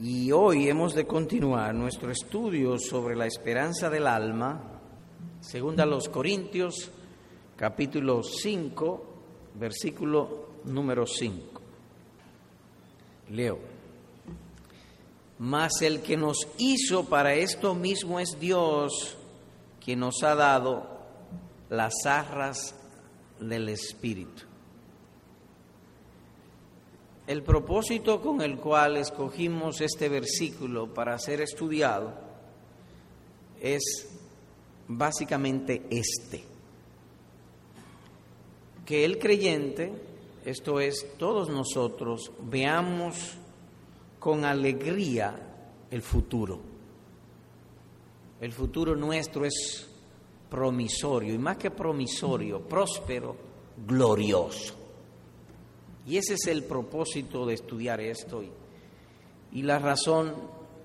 Y hoy hemos de continuar nuestro estudio sobre la esperanza del alma, según a los Corintios, capítulo 5, versículo número 5. Leo. Mas el que nos hizo para esto mismo es Dios, quien nos ha dado las arras del Espíritu. El propósito con el cual escogimos este versículo para ser estudiado es básicamente este, que el creyente, esto es, todos nosotros, veamos con alegría el futuro. El futuro nuestro es promisorio, y más que promisorio, próspero, glorioso. Y ese es el propósito de estudiar esto. Y, la razón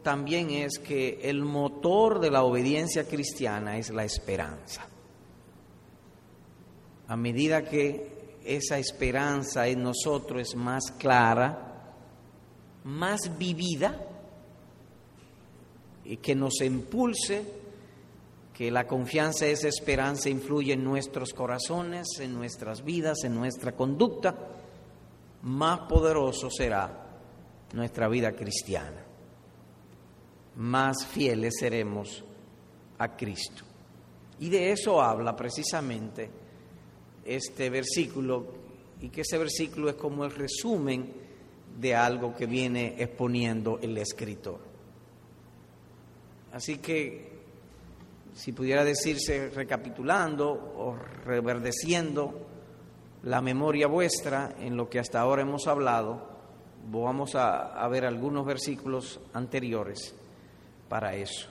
también es que el motor de la obediencia cristiana es la esperanza. A medida que esa esperanza en nosotros es más clara, más vivida, y que nos impulse, que la confianza, esa esperanza influye en nuestros corazones, en nuestras vidas, en nuestra conducta, más poderoso será nuestra vida cristiana. Más fieles seremos a Cristo. Y de eso habla precisamente este versículo, y que ese versículo es como el resumen de algo que viene exponiendo el escritor. Así que, si pudiera decirse recapitulando o reverdeciendo, la memoria vuestra en lo que hasta ahora hemos hablado, vamos a, ver algunos versículos anteriores para eso.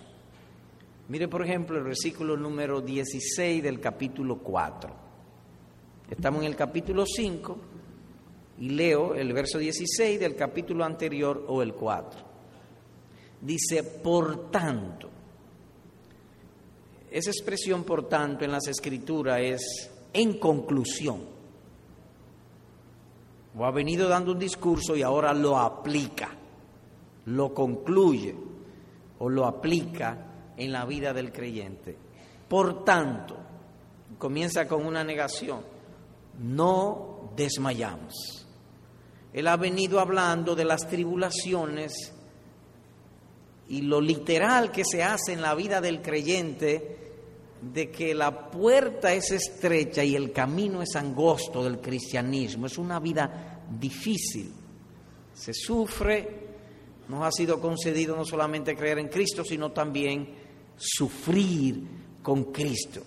Mire, por ejemplo, el versículo número 16 del capítulo 4. Estamos en el capítulo 5 y leo el verso 16 del capítulo anterior o el 4. Dice, por tanto, esa expresión por tanto en las escrituras es en conclusión o ha venido dando un discurso y ahora lo aplica, lo concluye o lo aplica en la vida del creyente. Por tanto, comienza con una negación, no desmayamos. Él ha venido hablando de las tribulaciones y lo literal que se hace en la vida del creyente de que la puerta es estrecha y el camino es angosto del cristianismo. Es una vida difícil. Se sufre, nos ha sido concedido no solamente creer en Cristo, sino también sufrir con Cristo.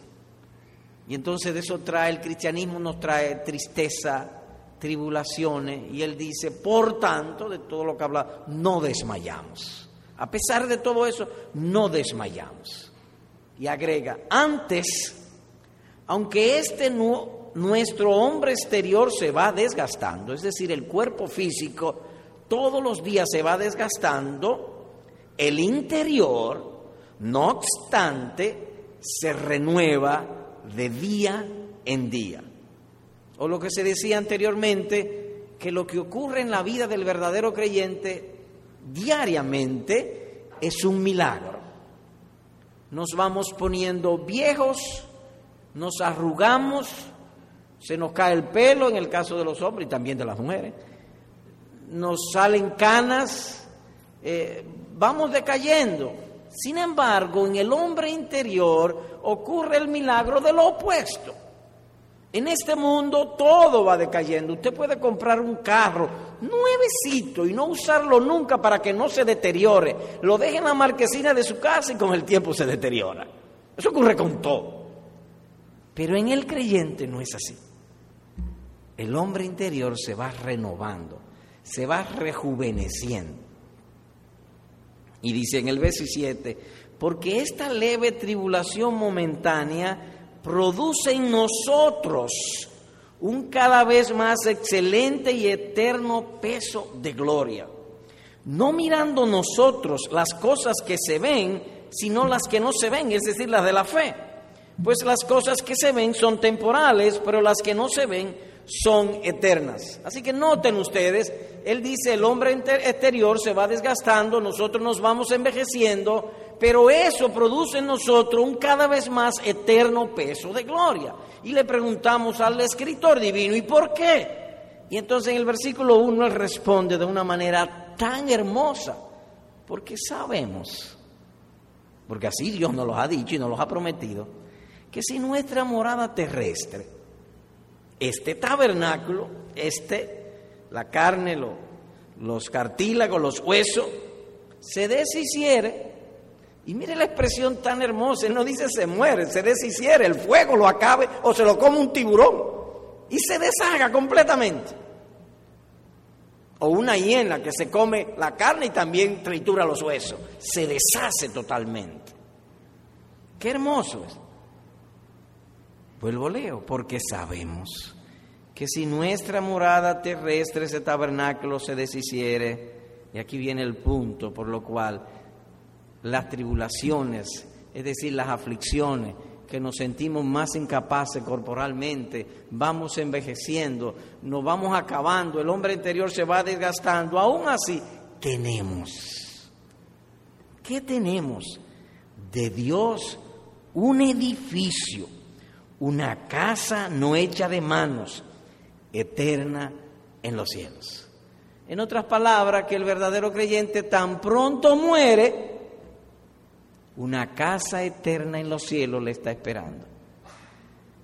Y entonces de eso trae el cristianismo, nos trae tristeza, tribulaciones, y él dice, por tanto, de todo lo que habla, no desmayamos. A pesar de todo eso, no desmayamos. Y agrega, antes, aunque este nuestro hombre exterior se va desgastando, es decir, el cuerpo físico todos los días se va desgastando, el interior, no obstante, se renueva de día en día. O lo que se decía anteriormente, que lo que ocurre en la vida del verdadero creyente diariamente es un milagro nos vamos poniendo viejos, nos arrugamos, se nos cae el pelo en el caso de los hombres y también de las mujeres, nos salen canas, eh, vamos decayendo. Sin embargo, en el hombre interior ocurre el milagro de lo opuesto. En este mundo todo va decayendo. Usted puede comprar un carro nuevecito y no usarlo nunca para que no se deteriore. Lo deje en la marquesina de su casa y con el tiempo se deteriora. Eso ocurre con todo. Pero en el creyente no es así. El hombre interior se va renovando, se va rejuveneciendo. Y dice en el verso 7, porque esta leve tribulación momentánea produce en nosotros un cada vez más excelente y eterno peso de gloria. No mirando nosotros las cosas que se ven, sino las que no se ven, es decir, las de la fe. Pues las cosas que se ven son temporales, pero las que no se ven son eternas. Así que noten ustedes, él dice, el hombre exterior se va desgastando, nosotros nos vamos envejeciendo, pero eso produce en nosotros un cada vez más eterno peso de gloria. Y le preguntamos al escritor divino, ¿y por qué? Y entonces en el versículo 1 él responde de una manera tan hermosa, porque sabemos, porque así Dios nos lo ha dicho y nos lo ha prometido, que si nuestra morada terrestre, este tabernáculo, este, la carne, los cartílagos, los huesos, se deshiciere, y mire la expresión tan hermosa, él no dice se muere, se deshiciere, el fuego lo acabe o se lo come un tiburón y se deshaga completamente. O una hiena que se come la carne y también tritura los huesos, se deshace totalmente. Qué hermoso es. Vuelvo leo, porque sabemos que si nuestra morada terrestre, ese tabernáculo, se deshiciere, y aquí viene el punto por lo cual las tribulaciones, es decir, las aflicciones, que nos sentimos más incapaces corporalmente, vamos envejeciendo, nos vamos acabando, el hombre interior se va desgastando, aún así tenemos. ¿Qué tenemos? De Dios un edificio, una casa no hecha de manos, eterna en los cielos. En otras palabras, que el verdadero creyente tan pronto muere, una casa eterna en los cielos le está esperando,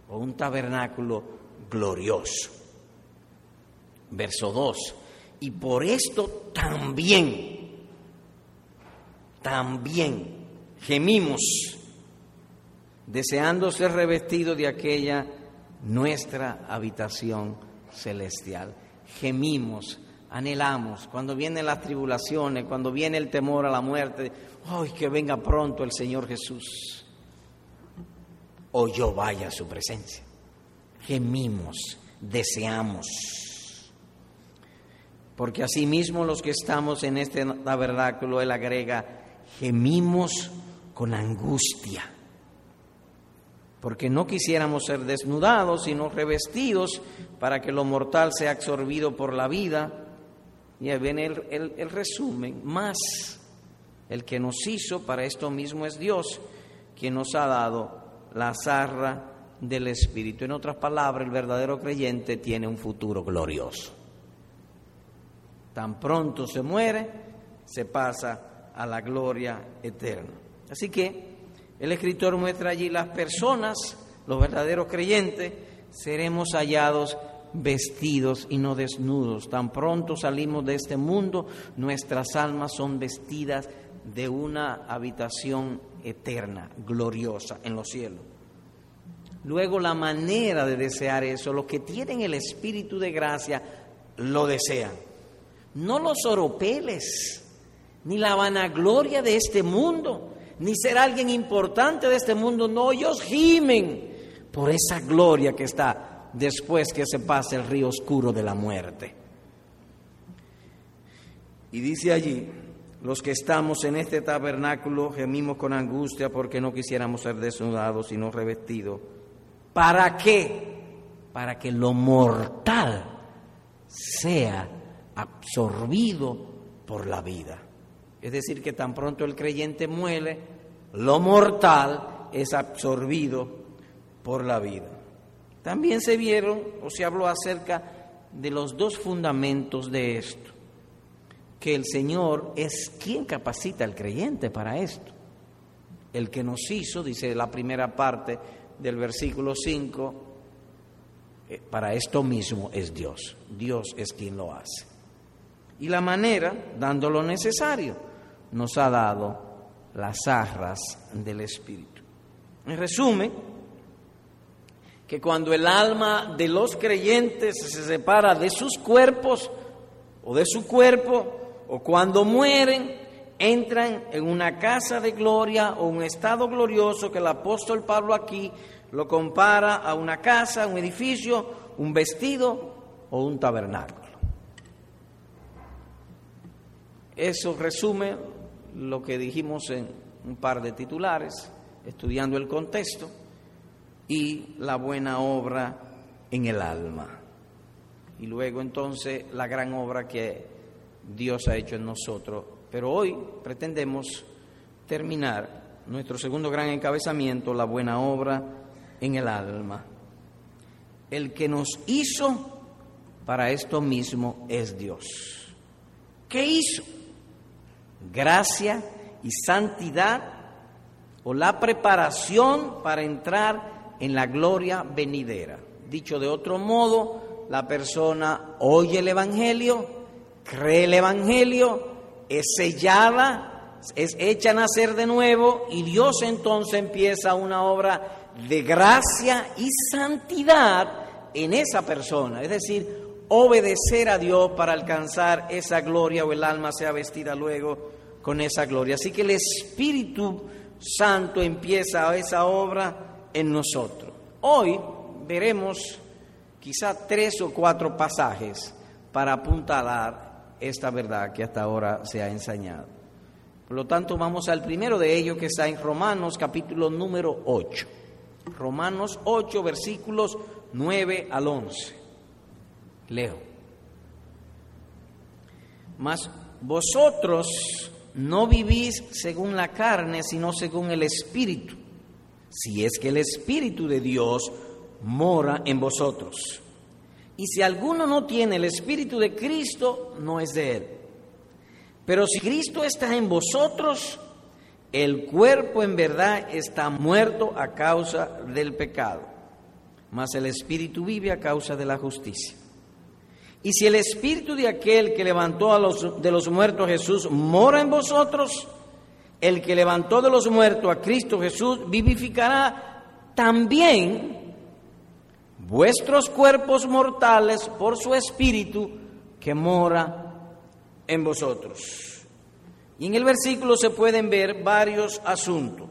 o un tabernáculo glorioso. Verso 2, y por esto también, también gemimos, deseando ser revestidos de aquella nuestra habitación celestial. Gemimos, anhelamos, cuando vienen las tribulaciones, cuando viene el temor a la muerte, ¡ay, que venga pronto el Señor Jesús! O yo vaya a su presencia. Gemimos, deseamos. Porque asimismo los que estamos en este tabernáculo, él agrega, gemimos con angustia. Porque no quisiéramos ser desnudados, sino revestidos para que lo mortal sea absorbido por la vida y ahí viene el, resumen, más el que nos hizo, para esto mismo es Dios, quien nos ha dado la zarra del Espíritu. En otras palabras, el verdadero creyente tiene un futuro glorioso. Tan pronto se muere, se pasa a la gloria eterna. Así que el escritor muestra allí las personas, los verdaderos creyentes, seremos hallados vestidos y no desnudos. Tan pronto salimos de este mundo, nuestras almas son vestidas de una habitación eterna, gloriosa, en los cielos. Luego la manera de desear eso, los que tienen el espíritu de gracia lo desean. No los oropeles, ni la vanagloria de este mundo, ni ser alguien importante de este mundo, no, ellos gimen por esa gloria que está después que se pase el río oscuro de la muerte. Y dice allí, los que estamos en este tabernáculo gemimos con angustia porque no quisiéramos ser desnudados sino revestidos. ¿Para qué? Para que lo mortal sea absorbido por la vida. Es decir, que tan pronto el creyente muere, lo mortal es absorbido por la vida. También se vieron o se habló acerca de los dos fundamentos de esto, que el Señor es quien capacita al creyente para esto. El que nos hizo, dice la primera parte del versículo 5, eh, para esto mismo es Dios. Dios es quien lo hace. Y la manera, dando lo necesario, nos ha dado las arras del Espíritu. En resumen, que cuando el alma de los creyentes se separa de sus cuerpos o de su cuerpo, o cuando mueren, entran en una casa de gloria o un estado glorioso que el apóstol Pablo aquí lo compara a una casa, un edificio, un vestido o un tabernáculo. Eso resume lo que dijimos en un par de titulares, estudiando el contexto y la buena obra en el alma. y luego entonces la gran obra que Dios ha hecho en nosotros. Pero hoy pretendemos terminar nuestro segundo gran encabezamiento, la buena obra en el alma. El que nos hizo para esto mismo es Dios. ¿Qué hizo? Gracia y santidad o la preparación para entrar en la gloria venidera. Dicho de otro modo, la persona oye el Evangelio, cree el Evangelio, es sellada, es hecha a nacer de nuevo y Dios entonces empieza una obra de gracia y santidad en esa persona. Es decir, obedecer a Dios para alcanzar esa gloria o el alma sea vestida luego con esa gloria. Así que el Espíritu Santo empieza esa obra en nosotros. Hoy veremos quizá tres o cuatro pasajes para apuntalar esta verdad que hasta ahora se ha enseñado. Por lo tanto, vamos al primero de ellos que está en Romanos capítulo número 8. Romanos 8 versículos 9 al 11. Leo. Mas vosotros no vivís según la carne, sino según el Espíritu, si es que el Espíritu de Dios mora en vosotros. Y si alguno no tiene el Espíritu de Cristo, no es de él. Pero si Cristo está en vosotros, el cuerpo en verdad está muerto a causa del pecado, mas el Espíritu vive a causa de la justicia. Y si el espíritu de aquel que levantó a los, de los muertos Jesús mora en vosotros, el que levantó de los muertos a Cristo Jesús vivificará también vuestros cuerpos mortales por su espíritu que mora en vosotros. Y en el versículo se pueden ver varios asuntos,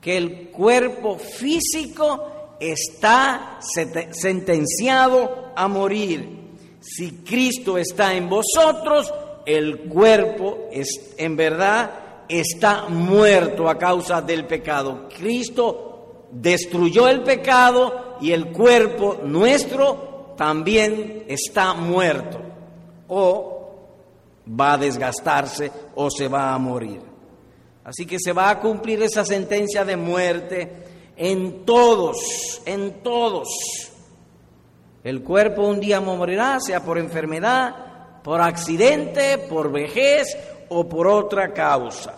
que el cuerpo físico está sentenciado a morir si Cristo está en vosotros, el cuerpo es, en verdad está muerto a causa del pecado. Cristo destruyó el pecado y el cuerpo nuestro también está muerto o va a desgastarse o se va a morir. Así que se va a cumplir esa sentencia de muerte en todos, en todos el cuerpo un día morirá, sea por enfermedad, por accidente, por vejez o por otra causa.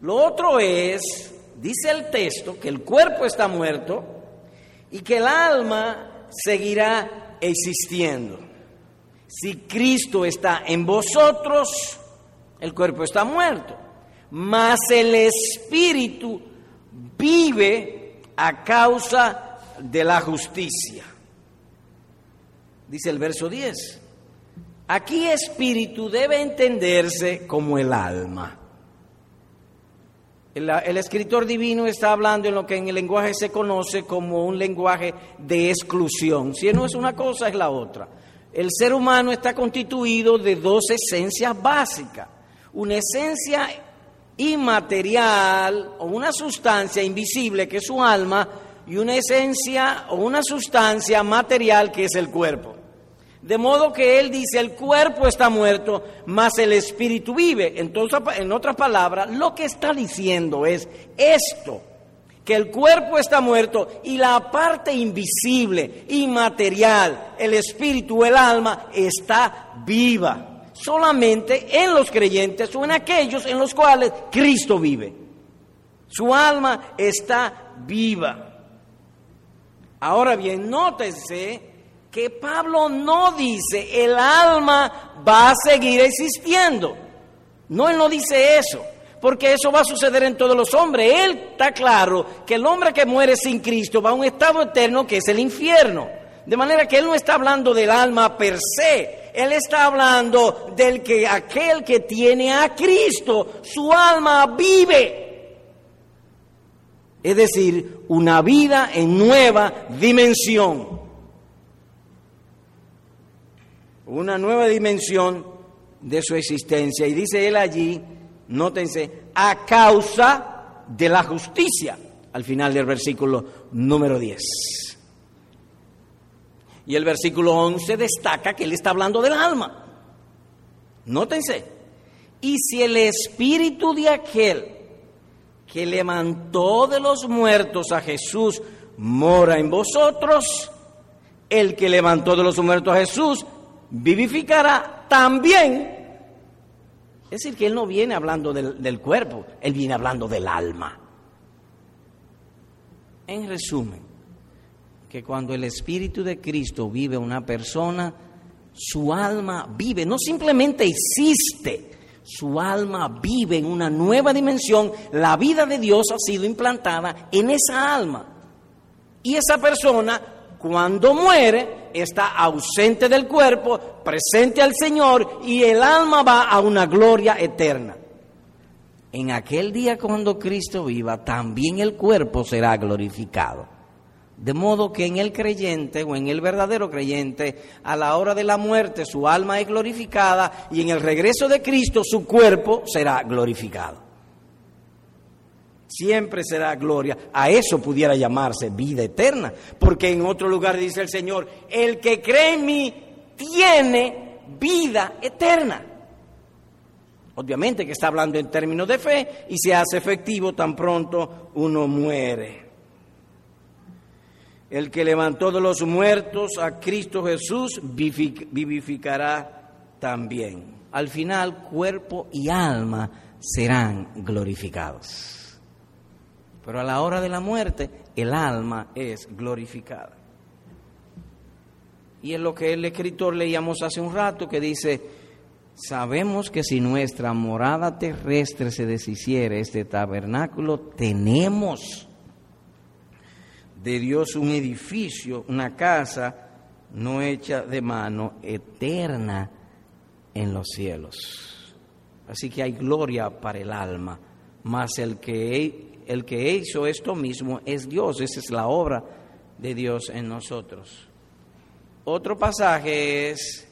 Lo otro es, dice el texto, que el cuerpo está muerto y que el alma seguirá existiendo. Si Cristo está en vosotros, el cuerpo está muerto, mas el espíritu vive a causa de la justicia dice el verso 10. Aquí espíritu debe entenderse como el alma. El, escritor divino está hablando en lo que en el lenguaje se conoce como un lenguaje de exclusión. Si no es una cosa, es la otra. El ser humano está constituido de dos esencias básicas. Una esencia inmaterial o una sustancia invisible que es su alma y una esencia o una sustancia material que es el cuerpo. De modo que él dice, el cuerpo está muerto, mas el espíritu vive. Entonces, en otras palabras, lo que está diciendo es esto, que el cuerpo está muerto y la parte invisible, inmaterial, el espíritu, el alma, está viva. Solamente en los creyentes o en aquellos en los cuales Cristo vive. Su alma está viva. Ahora bien, nótese que Pablo no dice el alma va a seguir existiendo. No, él no dice eso, porque eso va a suceder en todos los hombres. Él está claro que el hombre que muere sin Cristo va a un estado eterno que es el infierno. De manera que él no está hablando del alma per se, él está hablando del que aquel que tiene a Cristo, su alma vive. Es decir, una vida en nueva dimensión. Una nueva dimensión de su existencia. Y dice él allí, nótense, a causa de la justicia, al final del versículo número 10. Y el versículo 11 destaca que él está hablando del alma. Nótense. Y si el espíritu de aquel que levantó de los muertos a Jesús mora en vosotros, el que levantó de los muertos a Jesús vivificará también. Es decir, que él no viene hablando del, cuerpo, él viene hablando del alma. En resumen, que cuando el Espíritu de Cristo vive una persona, su alma vive, no simplemente existe, su alma vive en una nueva dimensión, la vida de Dios ha sido implantada en esa alma. Y esa persona, cuando muere, está ausente del cuerpo, presente al Señor y el alma va a una gloria eterna. En aquel día cuando Cristo viva, también el cuerpo será glorificado. De modo que en el creyente o en el verdadero creyente, a la hora de la muerte su alma es glorificada y en el regreso de Cristo su cuerpo será glorificado. Siempre será gloria. A eso pudiera llamarse vida eterna, porque en otro lugar dice el Señor, el que cree en mí tiene vida eterna. Obviamente que está hablando en términos de fe y se hace efectivo tan pronto uno muere el que levantó de los muertos a Cristo Jesús, vivificará también. Al final, cuerpo y alma serán glorificados. Pero a la hora de la muerte, el alma es glorificada. Y es lo que el escritor leíamos hace un rato que dice, sabemos que si nuestra morada terrestre se deshiciere este tabernáculo, tenemos de Dios un edificio, una casa no hecha de mano, eterna en los cielos. Así que hay gloria para el alma, mas el que, el que hizo esto mismo es Dios, esa es la obra de Dios en nosotros. Otro pasaje es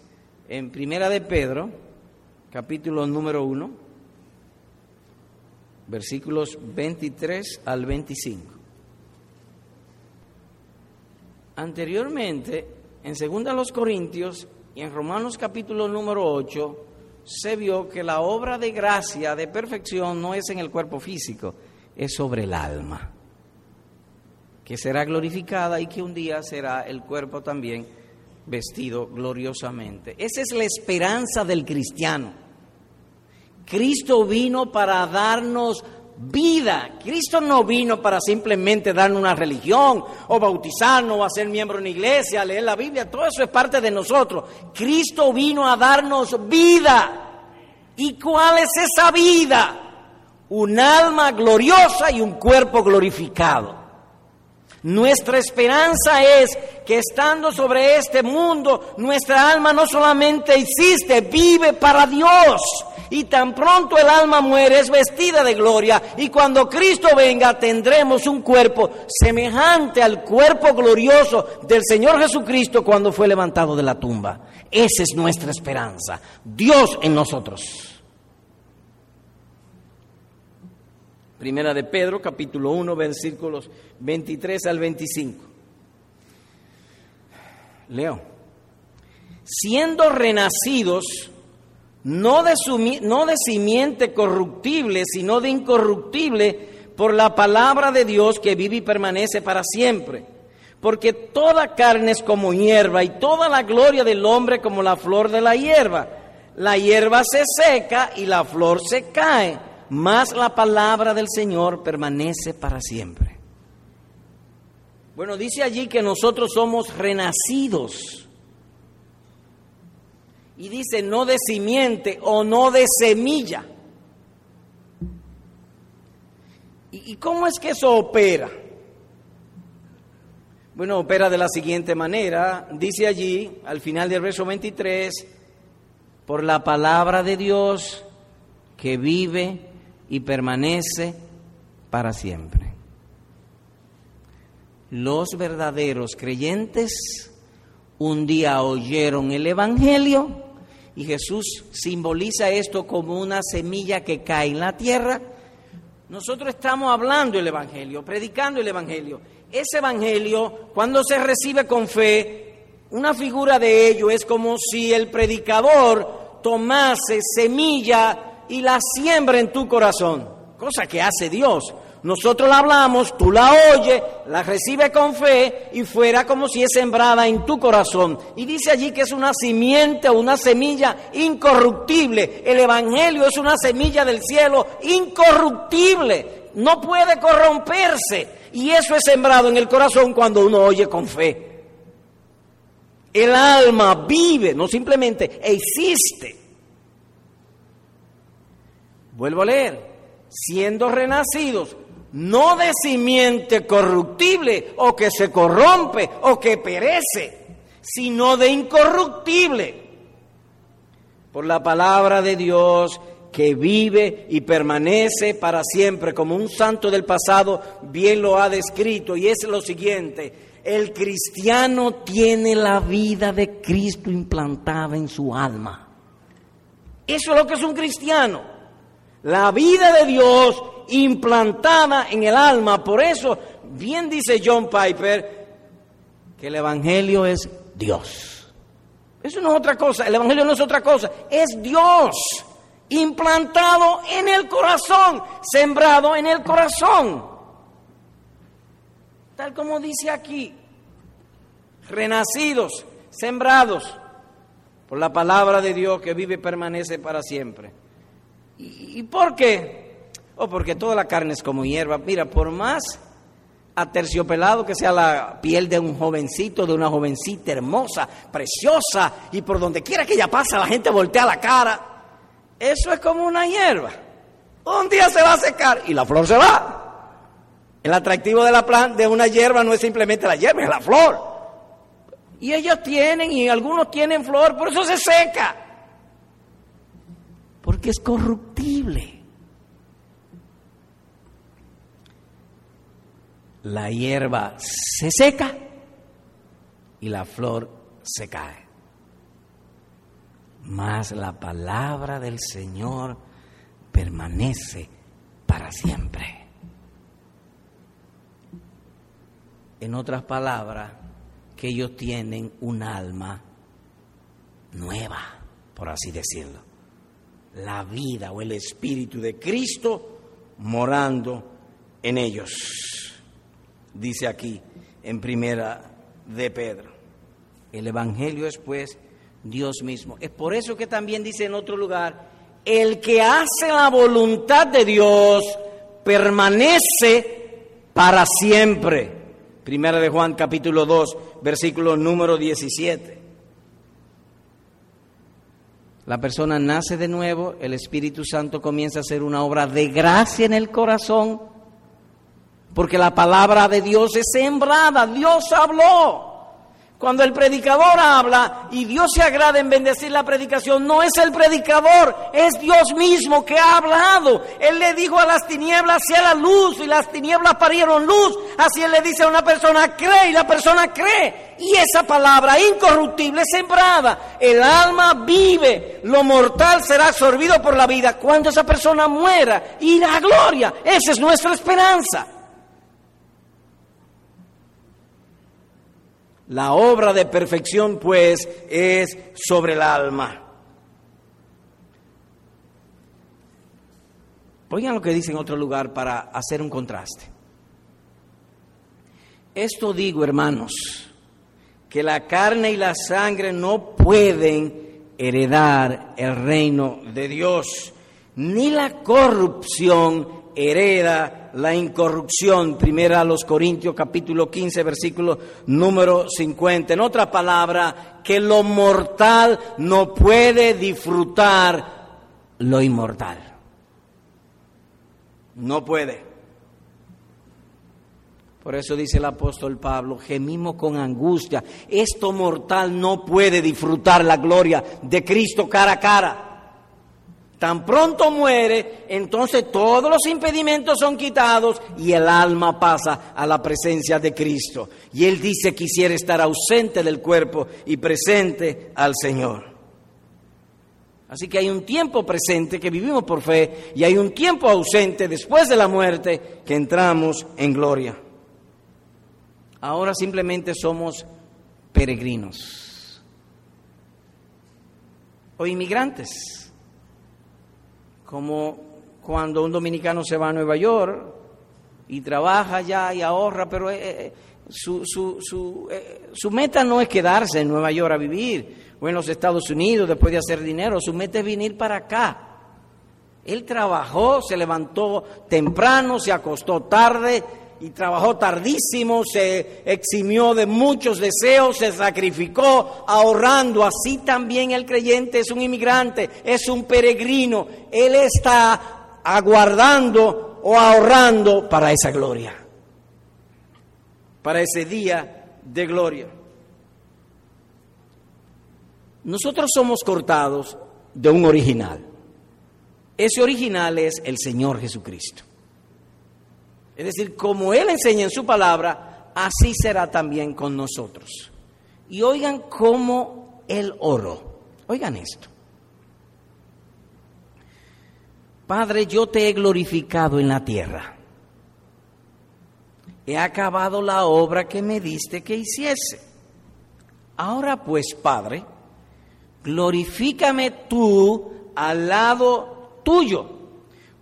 en Primera de Pedro, capítulo número 1, versículos 23 al 25. Anteriormente, en 2 Corintios y en Romanos capítulo número 8, se vio que la obra de gracia, de perfección, no es en el cuerpo físico, es sobre el alma, que será glorificada y que un día será el cuerpo también vestido gloriosamente. Esa es la esperanza del cristiano. Cristo vino para darnos vida. Cristo no vino para simplemente darnos una religión o bautizarnos o hacer miembro de una iglesia, leer la Biblia, todo eso es parte de nosotros. Cristo vino a darnos vida. ¿Y cuál es esa vida? Un alma gloriosa y un cuerpo glorificado. Nuestra esperanza es que estando sobre este mundo, nuestra alma no solamente existe, vive para Dios y tan pronto el alma muere es vestida de gloria y cuando Cristo venga tendremos un cuerpo semejante al cuerpo glorioso del Señor Jesucristo cuando fue levantado de la tumba. Esa es nuestra esperanza, Dios en nosotros. Primera de Pedro, capítulo 1, versículos 23 al 25. Leo. Siendo renacidos no de, no de simiente corruptible, sino de incorruptible, por la palabra de Dios que vive y permanece para siempre. Porque toda carne es como hierba y toda la gloria del hombre como la flor de la hierba. La hierba se seca y la flor se cae, mas la palabra del Señor permanece para siempre. Bueno, dice allí que nosotros somos renacidos y dice no de simiente o no de semilla. ¿Y, cómo es que eso opera? Bueno, opera de la siguiente manera. Dice allí, al final del verso 23, por la palabra de Dios que vive y permanece para siempre. Los verdaderos creyentes un día oyeron el Evangelio y Jesús simboliza esto como una semilla que cae en la tierra. Nosotros estamos hablando el Evangelio, predicando el Evangelio. Ese Evangelio, cuando se recibe con fe, Una figura de ello es como si el predicador tomase semilla y la siembra en tu corazón, cosa que hace Dios. Nosotros la hablamos, tú la oyes, la recibes con fe y fuera como si es sembrada en tu corazón. Y dice allí que es una simiente o una semilla incorruptible. El Evangelio es una semilla del cielo incorruptible. No puede corromperse. Y eso es sembrado en el corazón cuando uno oye con fe. El alma vive, no simplemente existe. Vuelvo a leer. Siendo renacidos no de simiente corruptible o que se corrompe o que perece, sino de incorruptible. Por la palabra de Dios que vive y permanece para siempre, como un santo del pasado bien lo ha descrito, y es lo siguiente, el cristiano tiene la vida de Cristo implantada en su alma. Eso es lo que es un cristiano. La vida de Dios implantada en el alma. Por eso, bien dice John Piper, que el Evangelio es Dios. Eso no es otra cosa, el Evangelio no es otra cosa, es Dios implantado en el corazón, sembrado en el corazón. Tal como dice aquí, renacidos, sembrados por la palabra de Dios que vive y permanece para siempre. ¿Y, por qué? O porque toda la carne es como hierba. Mira, por más aterciopelado que sea la piel de un jovencito, de una jovencita hermosa, preciosa, y por donde quiera que ella pasa la gente voltea la cara, eso es como una hierba. Un día se va a secar y la flor se va. El atractivo de la planta, de una hierba no es simplemente la hierba, es la flor. Y ellos tienen, y algunos tienen flor, por eso se seca. Porque es corruptible. la hierba se seca y la flor se cae. Mas la palabra del Señor permanece para siempre. En otras palabras, que ellos tienen un alma nueva, por así decirlo. La vida o el Espíritu de Cristo morando en ellos dice aquí en primera de Pedro. El Evangelio es pues Dios mismo. Es por eso que también dice en otro lugar, el que hace la voluntad de Dios permanece para siempre. Primera de Juan capítulo 2, versículo número 17. La persona nace de nuevo, el Espíritu Santo comienza a hacer una obra de gracia en el corazón porque la palabra de Dios es sembrada, Dios habló. Cuando el predicador habla y Dios se agrada en bendecir la predicación, no es el predicador, es Dios mismo que ha hablado. Él le dijo a las tinieblas, sea la luz, y las tinieblas parieron luz. Así él le dice a una persona, cree, y la persona cree. Y esa palabra incorruptible sembrada. El alma vive, lo mortal será absorbido por la vida cuando esa persona muera. Y la gloria, esa es nuestra esperanza. La obra de perfección, pues, es sobre el alma. Oigan lo que dice en otro lugar para hacer un contraste. Esto digo, hermanos, que la carne y la sangre no pueden heredar el reino de Dios, ni la corrupción hereda la incorrupción. Primera a los Corintios capítulo 15 versículo número 50. En otra palabra, que lo mortal no puede disfrutar lo inmortal. No puede. Por eso dice el apóstol Pablo, gemimos con angustia. Esto mortal no puede disfrutar la gloria de Cristo cara a cara. Tan pronto muere, entonces todos los impedimentos son quitados y el alma pasa a la presencia de Cristo. Y él dice quisiera estar ausente del cuerpo y presente al Señor. Así que hay un tiempo presente que vivimos por fe y hay un tiempo ausente después de la muerte que entramos en gloria. Ahora simplemente somos peregrinos o inmigrantes, como cuando un dominicano se va a Nueva York y trabaja allá y ahorra, pero eh, eh, su, su, su, eh, su, meta no es quedarse en Nueva York a vivir o en los Estados Unidos después de hacer dinero, su meta es venir para acá. Él trabajó, se levantó temprano, se acostó tarde y trabajó tardísimo, se eximió de muchos deseos, se sacrificó ahorrando. Así también el creyente es un inmigrante, es un peregrino. Él está aguardando o ahorrando para esa gloria, para ese día de gloria. Nosotros somos cortados de un original. Ese original es el Señor Jesucristo. Es decir, como Él enseña en su palabra, así será también con nosotros. Y oigan cómo Él oró. Oigan esto. Padre, yo te he glorificado en la tierra. He acabado la obra que me diste que hiciese. Ahora pues, Padre, glorifícame tú al lado tuyo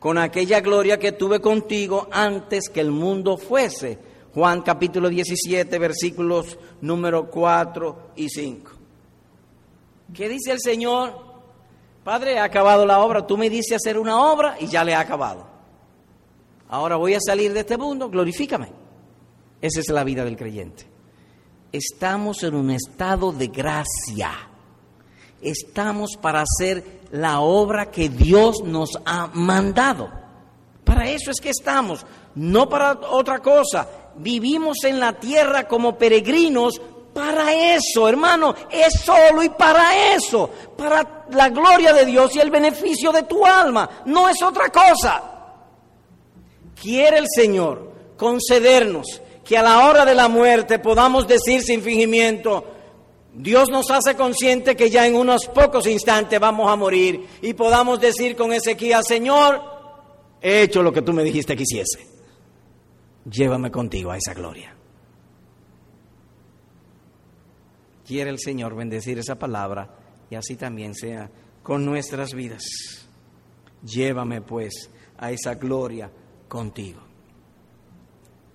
con aquella gloria que tuve contigo antes que el mundo fuese. Juan capítulo 17, versículos número 4 y 5. ¿Qué dice el Señor? Padre, he acabado la obra, tú me dices hacer una obra y ya le he acabado. Ahora voy a salir de este mundo, glorifícame. Esa es la vida del creyente. Estamos en un estado de gracia. Estamos para hacer la obra que Dios nos ha mandado. Para eso es que estamos, no para otra cosa. Vivimos en la tierra como peregrinos para eso, hermano, es solo y para eso, para la gloria de Dios y el beneficio de tu alma, no es otra cosa. Quiere el Señor concedernos que a la hora de la muerte podamos decir sin fingimiento, Dios nos hace consciente que ya en unos pocos instantes vamos a morir y podamos decir con Ezequiel, Señor, he hecho lo que tú me dijiste que hiciese. Llévame contigo a esa gloria. Quiere el Señor bendecir esa palabra y así también sea con nuestras vidas. Llévame pues a esa gloria contigo.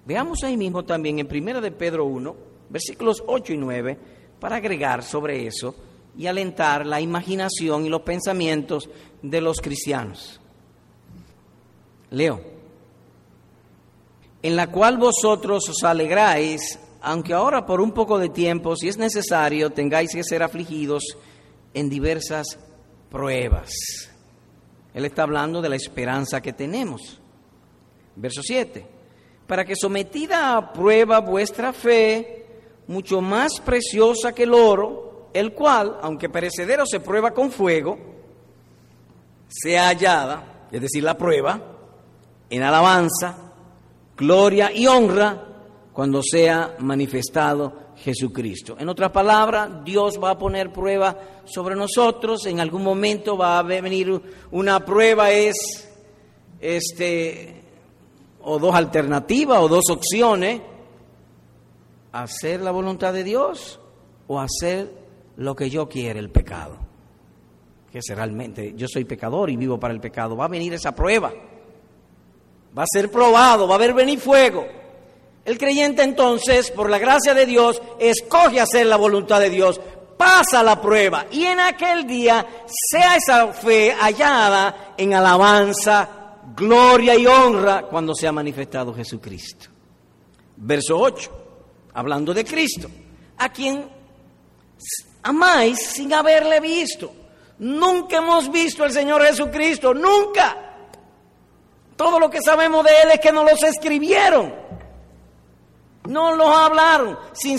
Veamos ahí mismo también en 1 de Pedro 1, versículos 8 y 9 para agregar sobre eso y alentar la imaginación y los pensamientos de los cristianos. Leo, en la cual vosotros os alegráis, aunque ahora por un poco de tiempo, si es necesario, tengáis que ser afligidos en diversas pruebas. Él está hablando de la esperanza que tenemos. Verso 7. Para que sometida a prueba vuestra fe, mucho más preciosa que el oro, el cual, aunque perecedero se prueba con fuego, sea hallada, es decir, la prueba, en alabanza, gloria y honra cuando sea manifestado Jesucristo. En otras palabras, Dios va a poner prueba sobre nosotros, en algún momento va a venir una prueba, es este, o dos alternativas o dos opciones hacer la voluntad de Dios o hacer lo que yo quiero, el pecado. Que es realmente, yo soy pecador y vivo para el pecado. Va a venir esa prueba. Va a ser probado, va a haber venir fuego. El creyente entonces, por la gracia de Dios, escoge hacer la voluntad de Dios, pasa la prueba y en aquel día sea esa fe hallada en alabanza, gloria y honra cuando sea manifestado Jesucristo. Verso 8 hablando de Cristo, a quien amáis sin haberle visto. Nunca hemos visto al Señor Jesucristo, nunca. Todo lo que sabemos de Él es que nos los escribieron, no los hablaron. Sin,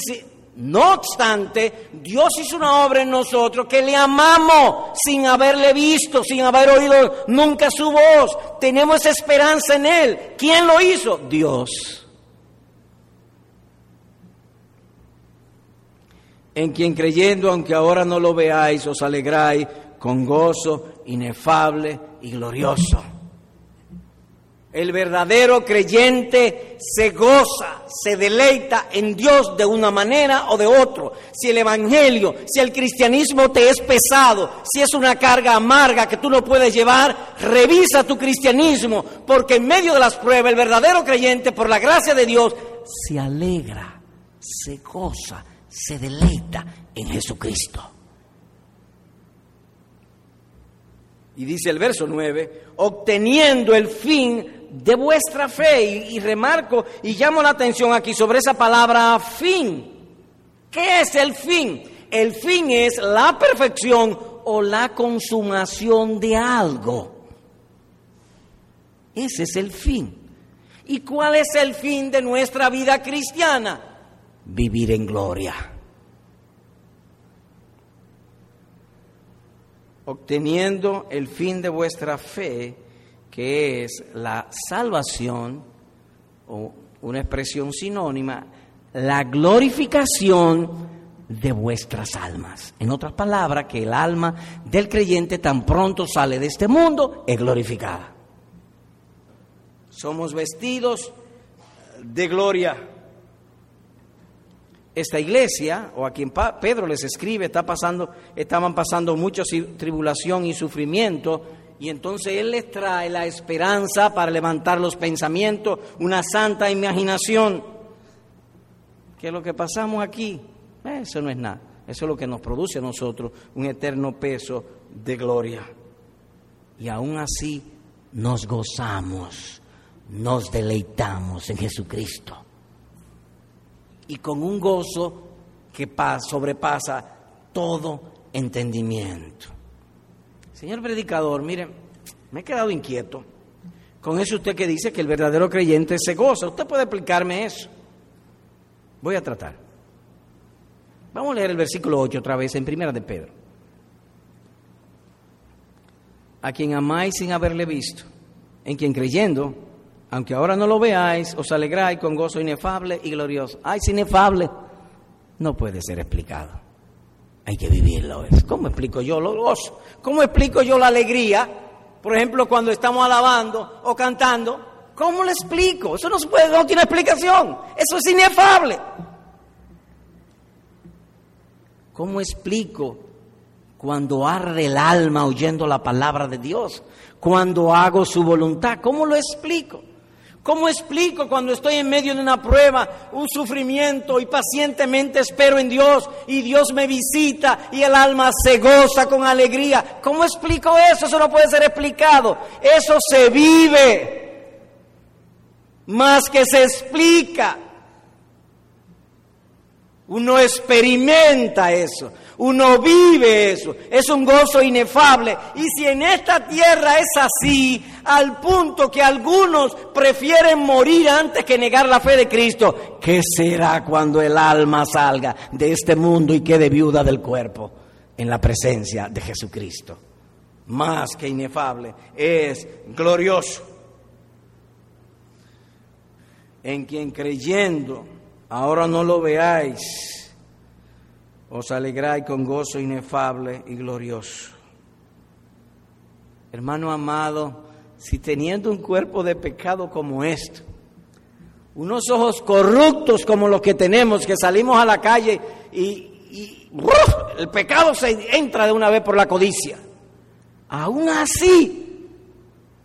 no obstante, Dios hizo una obra en nosotros que le amamos sin haberle visto, sin haber oído nunca su voz. Tenemos esperanza en Él. ¿Quién lo hizo? Dios. En quien creyendo, aunque ahora no lo veáis, os alegráis con gozo inefable y glorioso. El verdadero creyente se goza, se deleita en Dios de una manera o de otra. Si el Evangelio, si el cristianismo te es pesado, si es una carga amarga que tú no puedes llevar, revisa tu cristianismo, porque en medio de las pruebas el verdadero creyente, por la gracia de Dios, se alegra, se goza, se deleita en Jesucristo. Y dice el verso 9, obteniendo el fin de vuestra fe. Y, remarco y llamo la atención aquí sobre esa palabra fin. ¿Qué es el fin? El fin es la perfección o la consumación de algo. Ese es el fin. ¿Y cuál es el fin de nuestra vida cristiana? Vivir en gloria. Obteniendo el fin de vuestra fe, que es la salvación, o una expresión sinónima, la glorificación de vuestras almas. En otras palabras, que el alma del creyente tan pronto sale de este mundo es glorificada. Somos vestidos de gloria. Esta iglesia, o a quien Pedro les escribe, está pasando, estaban pasando mucha tribulación y sufrimiento y entonces Él les trae la esperanza para levantar los pensamientos, una santa imaginación. ¿Qué es lo que pasamos aquí? Eso no es nada. Eso es lo que nos produce a nosotros un eterno peso de gloria. Y aún así nos gozamos, nos deleitamos en Jesucristo. Y con un gozo que sobrepasa todo entendimiento. Señor predicador, mire, me he quedado inquieto con eso usted que dice que el verdadero creyente se goza. ¿Usted puede explicarme eso? Voy a tratar. Vamos a leer el versículo 8 otra vez en Primera de Pedro. A quien amáis sin haberle visto, en quien creyendo, aunque ahora no lo veáis, os alegráis con gozo inefable y glorioso. Ay, es inefable. No puede ser explicado. Hay que vivirlo. ¿Cómo explico yo los gozo? ¿Cómo explico yo la alegría? Por ejemplo, cuando estamos alabando o cantando. ¿Cómo le explico? Eso no, se puede, no tiene explicación. Eso es inefable. ¿Cómo explico cuando arde el alma oyendo la palabra de Dios? Cuando hago su voluntad. ¿Cómo lo explico? ¿Cómo explico cuando estoy en medio de una prueba, un sufrimiento y pacientemente espero en Dios y Dios me visita y el alma se goza con alegría? ¿Cómo explico eso? Eso no puede ser explicado. Eso se vive más que se explica. Uno experimenta eso. Uno vive eso, es un gozo inefable. Y si en esta tierra es así, al punto que algunos prefieren morir antes que negar la fe de Cristo, ¿qué será cuando el alma salga de este mundo y quede viuda del cuerpo en la presencia de Jesucristo? Más que inefable, es glorioso. En quien creyendo, ahora no lo veáis os alegráis con gozo inefable y glorioso. Hermano amado, si teniendo un cuerpo de pecado como este, unos ojos corruptos como los que tenemos, que salimos a la calle y, el pecado se entra de una vez por la codicia, aún así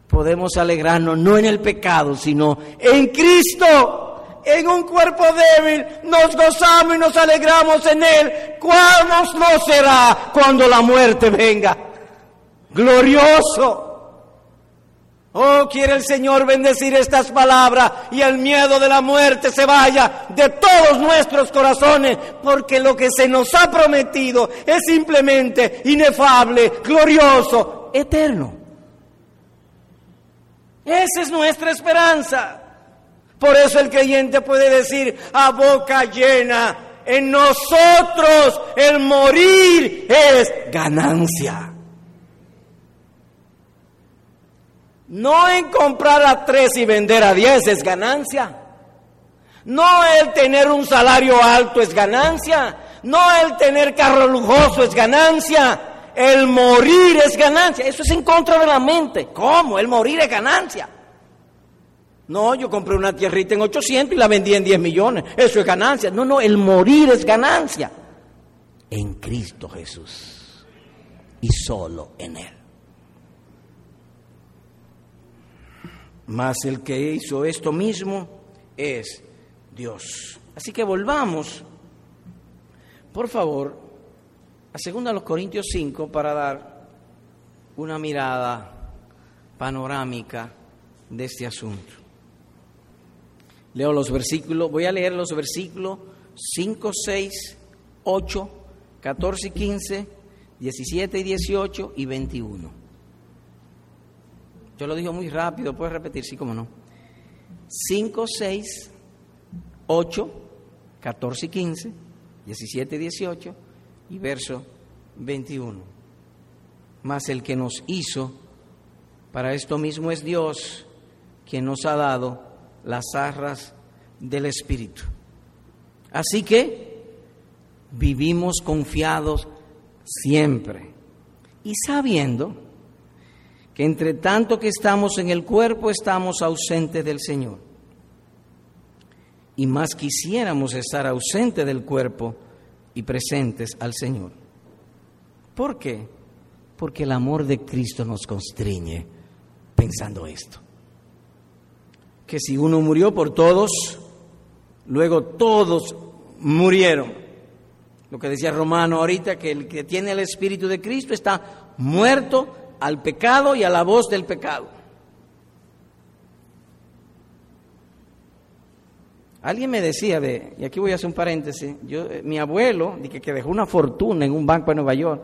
podemos alegrarnos no en el pecado, sino en Cristo en un cuerpo débil, nos gozamos y nos alegramos en Él. ¿Cuándo no será cuando la muerte venga? Glorioso. Oh, quiere el Señor bendecir estas palabras y el miedo de la muerte se vaya de todos nuestros corazones, porque lo que se nos ha prometido es simplemente inefable, glorioso, eterno. Esa es nuestra esperanza. Por eso el creyente puede decir a boca llena, en nosotros el morir es ganancia. No en comprar a tres y vender a diez es ganancia. No el tener un salario alto es ganancia. No el tener carro lujoso es ganancia. El morir es ganancia. Eso es en contra de la mente. ¿Cómo? El morir es ganancia. No, yo compré una tierrita en 800 y la vendí en 10 millones. Eso es ganancia. No, no, el morir es ganancia. En Cristo Jesús. Y solo en Él. Mas el que hizo esto mismo es Dios. Así que volvamos, por favor, a 2 Corintios 5 para dar una mirada panorámica de este asunto. Leo los versículos, voy a leer los versículos 5, 6, 8, 14 y 15, 17 y 18 y 21. Yo lo digo muy rápido, puedes repetir, sí, como no. 5, 6, 8, 14 y 15, 17 y 18 y verso 21. Mas el que nos hizo, para esto mismo es Dios, quien nos ha dado las arras del Espíritu. Así que vivimos confiados siempre y sabiendo que entre tanto que estamos en el cuerpo estamos ausentes del Señor. Y más quisiéramos estar ausentes del cuerpo y presentes al Señor. ¿Por qué? Porque el amor de Cristo nos constriñe pensando esto que si uno murió por todos, luego todos murieron. Lo que decía Romano ahorita, que el que tiene el Espíritu de Cristo está muerto al pecado y a la voz del pecado. Alguien me decía, de, y aquí voy a hacer un paréntesis, yo, eh, mi abuelo, que, que dejó una fortuna en un banco de Nueva York,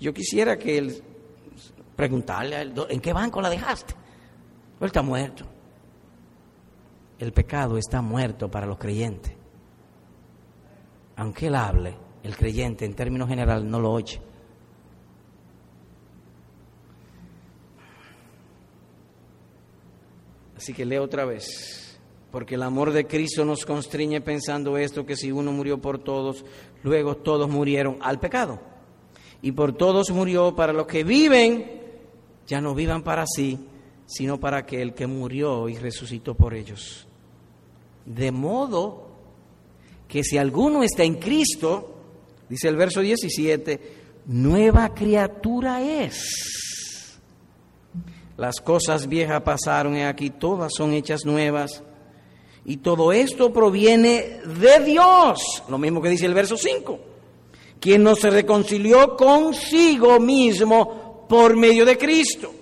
yo quisiera que él preguntarle, ¿en qué banco la dejaste? Él está muerto el pecado está muerto para los creyentes. Aunque él hable, el creyente en términos generales no lo oye. Así que leo otra vez, porque el amor de Cristo nos constriñe pensando esto, que si uno murió por todos, luego todos murieron al pecado. Y por todos murió para los que viven, ya no vivan para sí, sino para aquel que murió y resucitó por ellos. De modo que si alguno está en Cristo, dice el verso 17, nueva criatura es. Las cosas viejas pasaron y aquí todas son hechas nuevas. Y todo esto proviene de Dios, lo mismo que dice el verso 5, quien nos reconcilió consigo mismo por medio de Cristo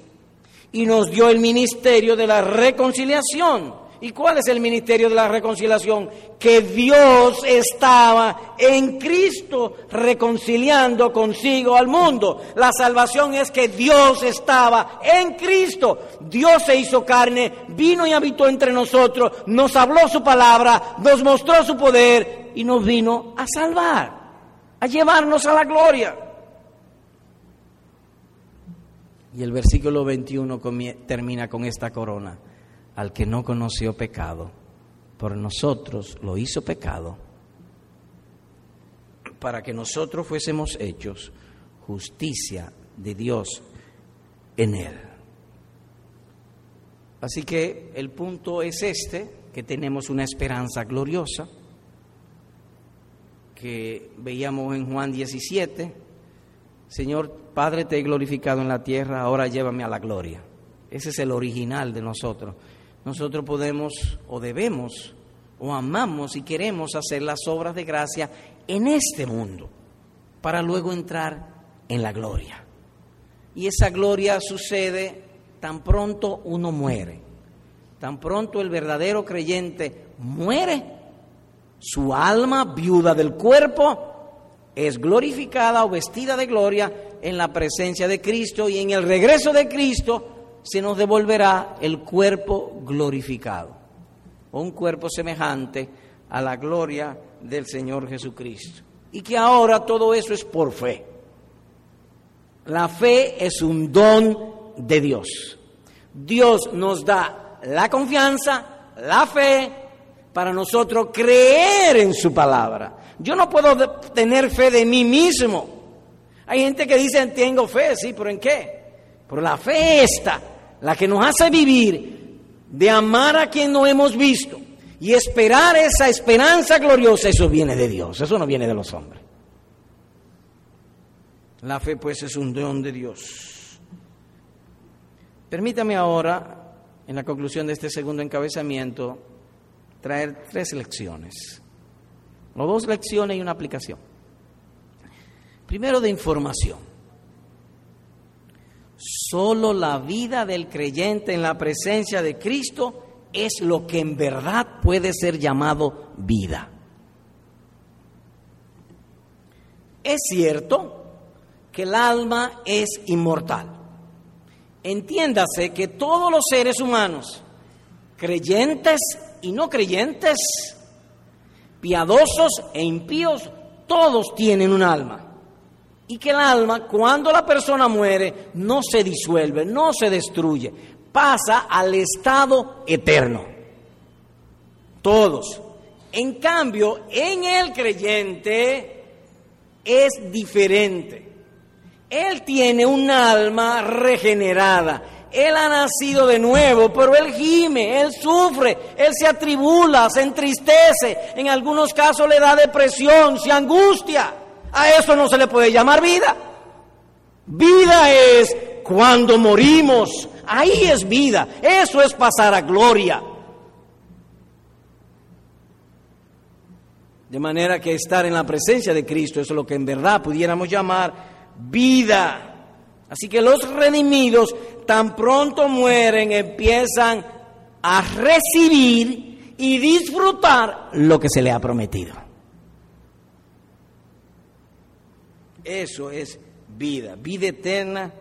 y nos dio el ministerio de la reconciliación ¿Y cuál es el ministerio de la reconciliación? Que Dios estaba en Cristo reconciliando consigo al mundo. La salvación es que Dios estaba en Cristo. Dios se hizo carne, vino y habitó entre nosotros, nos habló su palabra, nos mostró su poder y nos vino a salvar, a llevarnos a la gloria. Y el versículo 21 termina con esta corona al que no conoció pecado, por nosotros lo hizo pecado, para que nosotros fuésemos hechos justicia de Dios en él. Así que el punto es este, que tenemos una esperanza gloriosa, que veíamos en Juan 17, Señor Padre, te he glorificado en la tierra, ahora llévame a la gloria. Ese es el original de nosotros nosotros podemos o debemos o amamos y queremos hacer las obras de gracia en este mundo para luego entrar en la gloria. Y esa gloria sucede tan pronto uno muere, tan pronto el verdadero creyente muere, su alma, viuda del cuerpo, es glorificada o vestida de gloria en la presencia de Cristo y en el regreso de Cristo se nos devolverá el cuerpo glorificado, un cuerpo semejante a la gloria del Señor Jesucristo. Y que ahora todo eso es por fe. La fe es un don de Dios. Dios nos da la confianza, la fe, para nosotros creer en su palabra. Yo no puedo tener fe de mí mismo. Hay gente que dice, tengo fe, sí, pero ¿en qué? Pero la fe está la que nos hace vivir de amar a quien no hemos visto y esperar esa esperanza gloriosa, eso viene de Dios, eso no viene de los hombres. La fe pues es un don de Dios. Permítame ahora, en la conclusión de este segundo encabezamiento, traer tres lecciones. O dos lecciones y una aplicación. Primero de información. Solo la vida del creyente en la presencia de Cristo es lo que en verdad puede ser llamado vida. Es cierto que el alma es inmortal. Entiéndase que todos los seres humanos, creyentes y no creyentes, piadosos e impíos, todos tienen un alma. Y que el alma, cuando la persona muere, no se disuelve, no se destruye, pasa al estado eterno. Todos. En cambio, en el creyente es diferente. Él tiene un alma regenerada. Él ha nacido de nuevo, pero él gime, él sufre, él se atribula, se entristece, en algunos casos le da depresión, se angustia. A eso no se le puede llamar vida. Vida es cuando morimos. Ahí es vida. Eso es pasar a gloria. De manera que estar en la presencia de Cristo es lo que en verdad pudiéramos llamar vida. Así que los redimidos tan pronto mueren empiezan a recibir y disfrutar lo que se le ha prometido. Eso es vida, vida eterna.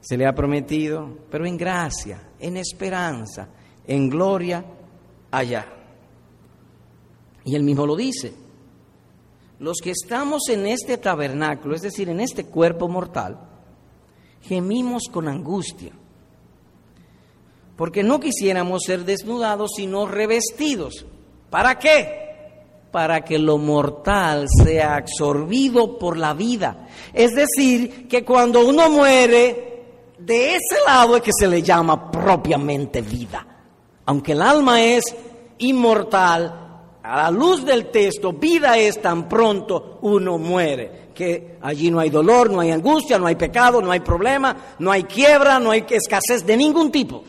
Se le ha prometido, pero en gracia, en esperanza, en gloria allá. Y él mismo lo dice. Los que estamos en este tabernáculo, es decir, en este cuerpo mortal, gemimos con angustia, porque no quisiéramos ser desnudados, sino revestidos. ¿Para qué? Para que lo mortal sea absorbido por la vida. Es decir, que cuando uno muere, de ese lado es que se le llama propiamente vida. Aunque el alma es inmortal, a la luz del texto, vida es tan pronto uno muere, que allí no hay dolor, no hay angustia, no hay pecado, no hay problema, no hay quiebra, no hay escasez de ningún tipo.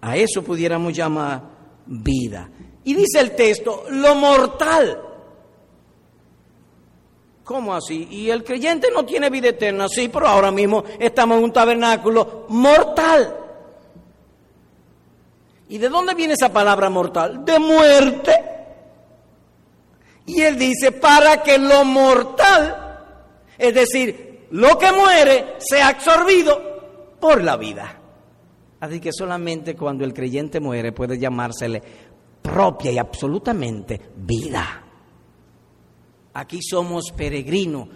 A eso pudiéramos llamar vida. Y dice el texto, lo mortal. ¿Cómo así? Y el creyente no tiene vida eterna, sí, pero ahora mismo estamos en un tabernáculo mortal. ¿Y de dónde viene esa palabra mortal? De muerte. Y él dice, para que lo mortal, es decir, lo que muere, sea absorbido por la vida. Así que solamente cuando el creyente muere puede llamársele propia y absolutamente vida. Aquí somos peregrinos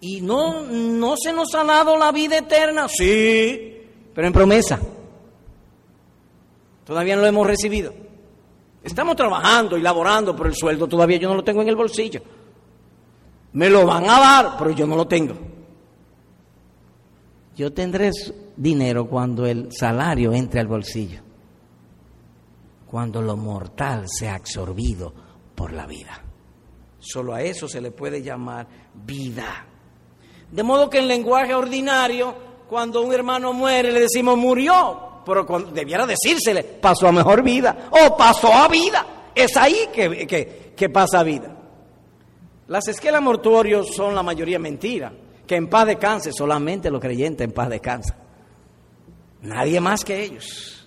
y no, no se nos ha dado la vida eterna, sí, pero en promesa. Todavía no lo hemos recibido. Estamos trabajando y laborando, por el sueldo todavía yo no lo tengo en el bolsillo. Me lo van a dar, pero yo no lo tengo. Yo tendré dinero cuando el salario entre al bolsillo cuando lo mortal sea absorbido por la vida. Solo a eso se le puede llamar vida. De modo que en lenguaje ordinario, cuando un hermano muere, le decimos murió, pero debiera decírsele pasó a mejor vida o pasó a vida. Es ahí que, que, pasa vida. Las esquelas mortuorios son la mayoría mentira. Que en paz descanse, solamente los creyentes en paz descansan. Nadie más que ellos.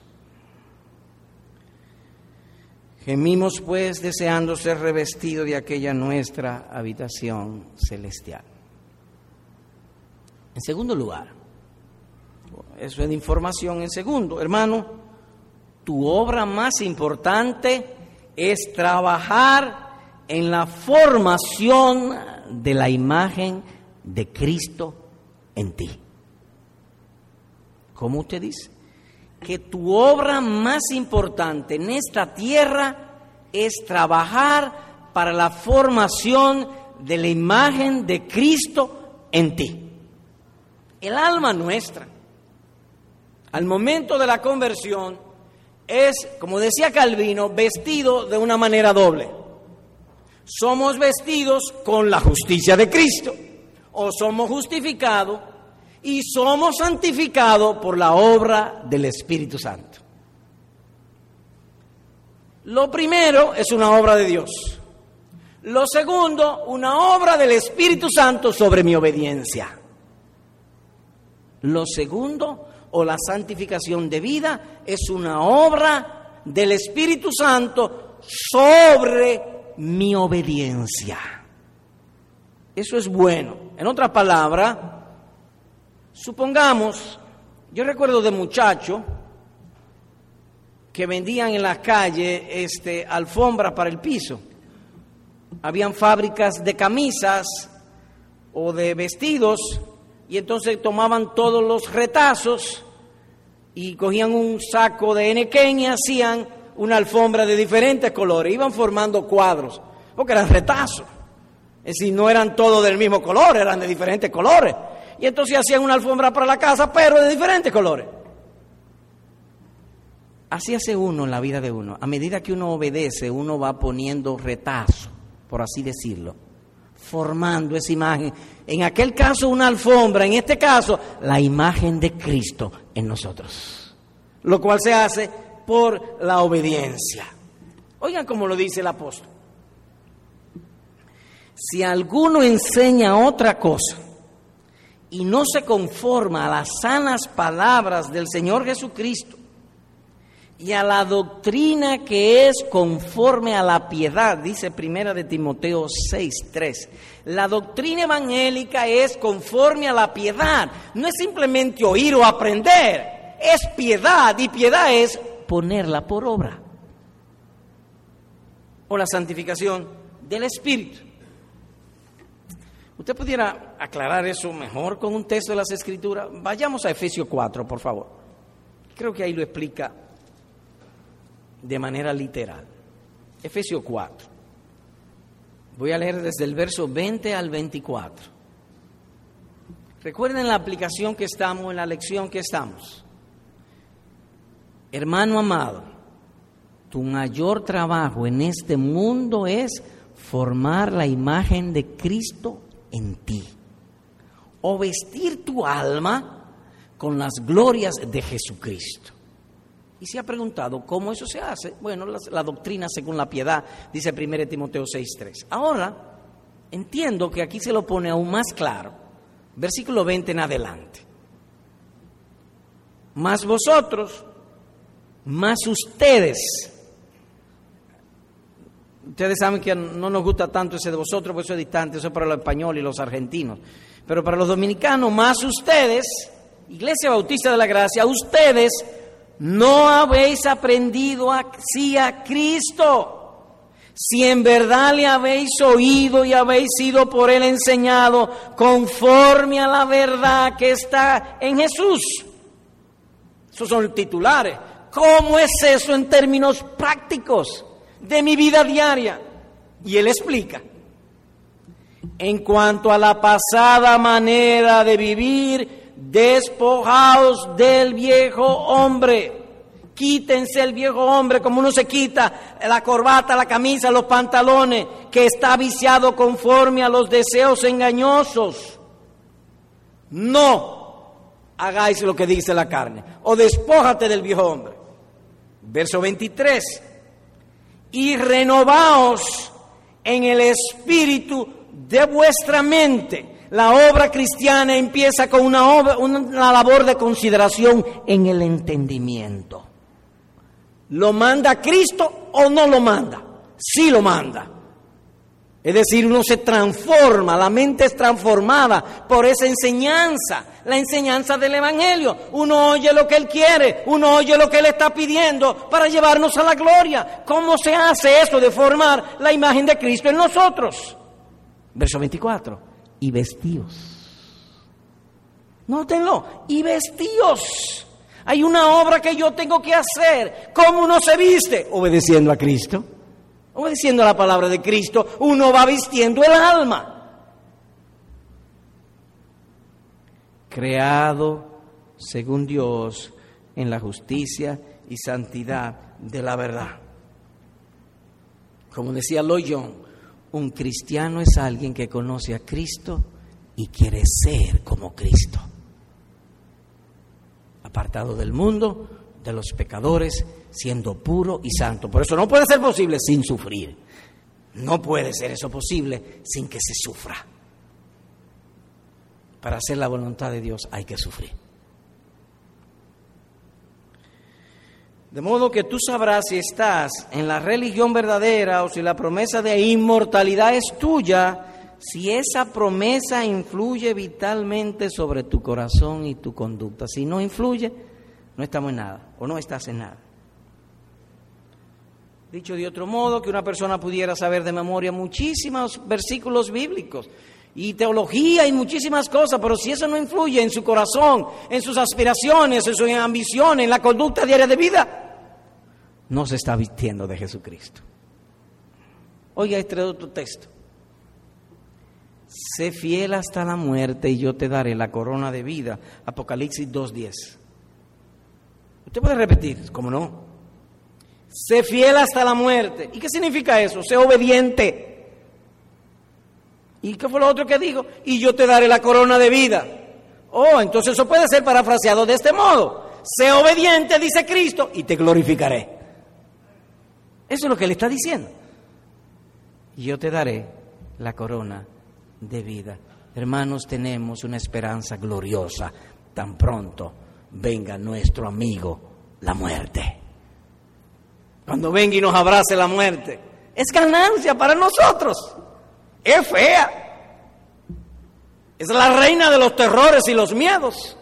Gemimos pues deseando ser revestido de aquella nuestra habitación celestial. En segundo lugar, eso es información. En segundo, hermano, tu obra más importante es trabajar en la formación de la imagen de Cristo en ti. ¿Cómo usted dice? Que tu obra más importante en esta tierra es trabajar para la formación de la imagen de Cristo en ti. El alma nuestra, al momento de la conversión es, como decía Calvino, vestido de una manera doble. Somos vestidos con la justicia de Cristo o somos justificados y somos santificados por la obra del Espíritu Santo. Lo primero es una obra de Dios. Lo segundo, una obra del Espíritu Santo sobre mi obediencia. Lo segundo, o la santificación de vida, es una obra del Espíritu Santo sobre mi obediencia. Eso es bueno. En otra palabra, supongamos, yo recuerdo de muchacho que vendían en la calle este, alfombras para el piso. Habían fábricas de camisas o de vestidos y entonces tomaban todos los retazos y cogían un saco de enequén y hacían una alfombra de diferentes colores, iban formando cuadros, porque eran retazos, es decir, no eran todos del mismo color, eran de diferentes colores, y entonces hacían una alfombra para la casa, pero de diferentes colores. Así hace uno en la vida de uno, a medida que uno obedece, uno va poniendo retazos por así decirlo, formando esa imagen. En aquel caso una alfombra, en este caso la imagen de Cristo en nosotros, lo cual se hace por la obediencia. Oigan cómo lo dice el apóstol. Si alguno enseña otra cosa y no se conforma a las sanas palabras del Señor Jesucristo, y a la doctrina que es conforme a la piedad, dice primera de Timoteo 6:3. La doctrina evangélica es conforme a la piedad, no es simplemente oír o aprender, es piedad y piedad es ponerla por obra. O la santificación del espíritu. ¿Usted pudiera aclarar eso mejor con un texto de las Escrituras? Vayamos a Efesios 4, por favor. Creo que ahí lo explica de manera literal. Efesios 4. Voy a leer desde el verso 20 al 24. Recuerden la aplicación que estamos, en la lección que estamos. Hermano amado, tu mayor trabajo en este mundo es formar la imagen de Cristo en ti. O vestir tu alma con las glorias de Jesucristo. Y se ha preguntado cómo eso se hace. Bueno, la, doctrina según la piedad, dice 1 Timoteo 6.3. Ahora, entiendo que aquí se lo pone aún más claro. Versículo 20 en adelante. Más vosotros, más ustedes. Ustedes saben que no nos gusta tanto ese de vosotros, porque eso es distante, eso es para los españoles y los argentinos. Pero para los dominicanos, más ustedes, Iglesia Bautista de la Gracia, ustedes no habéis aprendido así a Cristo. Si en verdad le habéis oído y habéis sido por él enseñado conforme a la verdad que está en Jesús. Esos son titulares. ¿Cómo es eso en términos prácticos de mi vida diaria? Y él explica. En cuanto a la pasada manera de vivir, despojaos del viejo hombre. Quítense el viejo hombre como uno se quita la corbata, la camisa, los pantalones, que está viciado conforme a los deseos engañosos. No hagáis lo que dice la carne, o despójate del viejo hombre. Verso 23. Y renovaos en el espíritu de vuestra mente la obra cristiana empieza con una, obra, una labor de consideración en el entendimiento. ¿Lo manda Cristo o no lo manda? Sí lo manda. Es decir, uno se transforma, la mente es transformada por esa enseñanza, la enseñanza del Evangelio. Uno oye lo que Él quiere, uno oye lo que Él está pidiendo para llevarnos a la gloria. ¿Cómo se hace eso de formar la imagen de Cristo en nosotros? Verso 24 y vestíos. Nótenlo, y vestíos. Hay una obra que yo tengo que hacer. ¿Cómo uno se viste? Obedeciendo a Cristo. Obedeciendo a la palabra de Cristo, uno va vistiendo el alma. Creado según Dios en la justicia y santidad de la verdad. Como decía Lloyd un cristiano es alguien que conoce a Cristo y quiere ser como Cristo. Apartado del mundo, de los pecadores, siendo puro y santo. Por eso no puede ser posible sin sufrir. No puede ser eso posible sin que se sufra. Para hacer la voluntad de Dios hay que sufrir. De modo que tú sabrás si estás en la religión verdadera o si la promesa de inmortalidad es tuya, si esa promesa influye vitalmente sobre tu corazón y tu conducta. Si no influye, no estamos en nada o no estás en nada. Dicho de otro modo, que una persona pudiera saber de memoria muchísimos versículos bíblicos y teología y muchísimas cosas, pero si eso no influye en su corazón, en sus aspiraciones, en su ambición, en la conducta diaria de vida, no se está vistiendo de Jesucristo. Oiga este otro texto. Sé fiel hasta la muerte y yo te daré la corona de vida. Apocalipsis 2.10. Usted puede repetir, ¿cómo no? Sé fiel hasta la muerte. ¿Y qué significa eso? Sé obediente. ¿Y qué fue lo otro que dijo? Y yo te daré la corona de vida. Oh, entonces eso puede ser parafraseado de este modo. Sé obediente, dice Cristo, y te glorificaré. Eso es lo que le está diciendo. Yo te daré la corona de vida. Hermanos, tenemos una esperanza gloriosa tan pronto venga nuestro amigo la muerte. Cuando venga y nos abrace la muerte, es ganancia para nosotros. Es fea. Es la reina de los terrores y los miedos.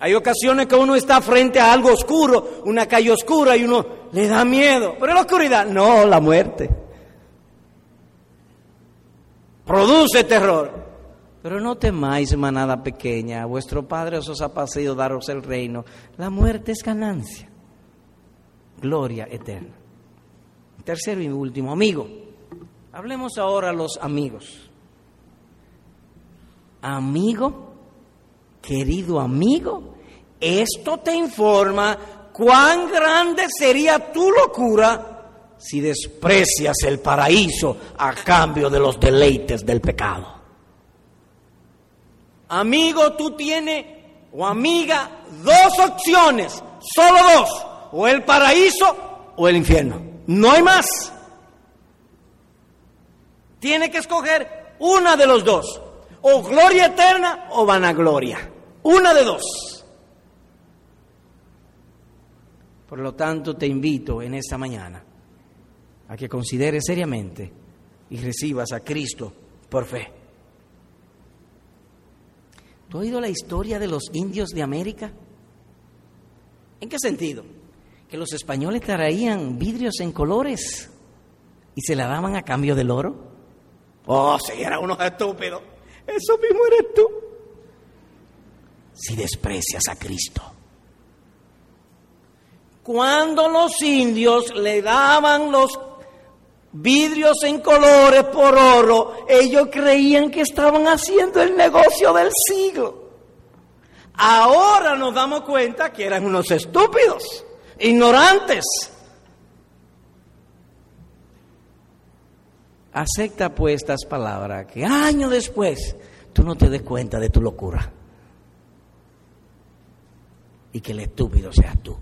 Hay ocasiones que uno está frente a algo oscuro, una calle oscura y uno le da miedo. Pero la oscuridad, no, la muerte. Produce terror. Pero no temáis, manada pequeña, vuestro Padre os ha pasado daros el reino. La muerte es ganancia, gloria eterna. Tercero y último, amigo. Hablemos ahora los amigos. Amigo Querido amigo, esto te informa cuán grande sería tu locura si desprecias el paraíso a cambio de los deleites del pecado. Amigo, tú tienes, o amiga, dos opciones, solo dos, o el paraíso o el infierno. No hay más. Tiene que escoger una de los dos, o gloria eterna o vanagloria. Una de dos. Por lo tanto, te invito en esta mañana a que consideres seriamente y recibas a Cristo por fe. ¿Tú has oído la historia de los indios de América? ¿En qué sentido? Que los españoles traían vidrios en colores y se la daban a cambio del oro. Oh, si era unos estúpidos. Eso mismo eres tú si desprecias a Cristo. Cuando los indios le daban los vidrios en colores por oro, ellos creían que estaban haciendo el negocio del siglo. Ahora nos damos cuenta que eran unos estúpidos, ignorantes. Acepta pues estas palabras, que años después tú no te des cuenta de tu locura y que el estúpido seas tú.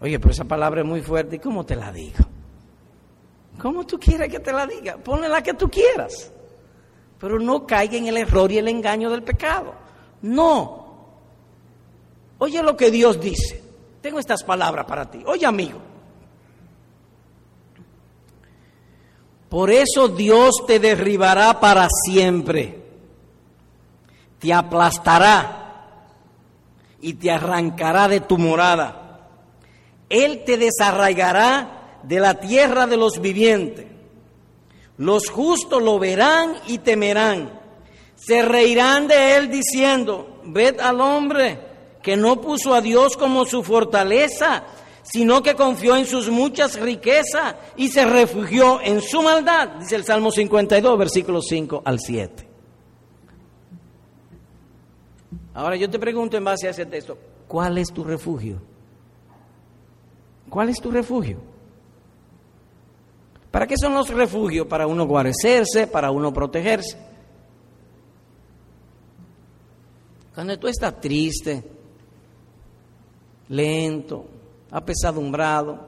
Oye, pero esa palabra es muy fuerte, ¿y cómo te la digo? ¿Cómo tú quieres que te la diga? Ponle la que tú quieras. Pero no caiga en el error y el engaño del pecado. No. Oye lo que Dios dice. Tengo estas palabras para ti. Oye, amigo. Por eso Dios te derribará para siempre. Te aplastará y te arrancará de tu morada. Él te desarraigará de la tierra de los vivientes. Los justos lo verán y temerán. Se reirán de él diciendo, ved al hombre que no puso a Dios como su fortaleza, sino que confió en sus muchas riquezas y se refugió en su maldad, dice el Salmo 52, versículos 5 al 7. Ahora yo te pregunto en base a ese texto, ¿cuál es tu refugio? ¿Cuál es tu refugio? ¿Para qué son los refugios? Para uno guarecerse, para uno protegerse. Cuando tú estás triste, lento, apesadumbrado,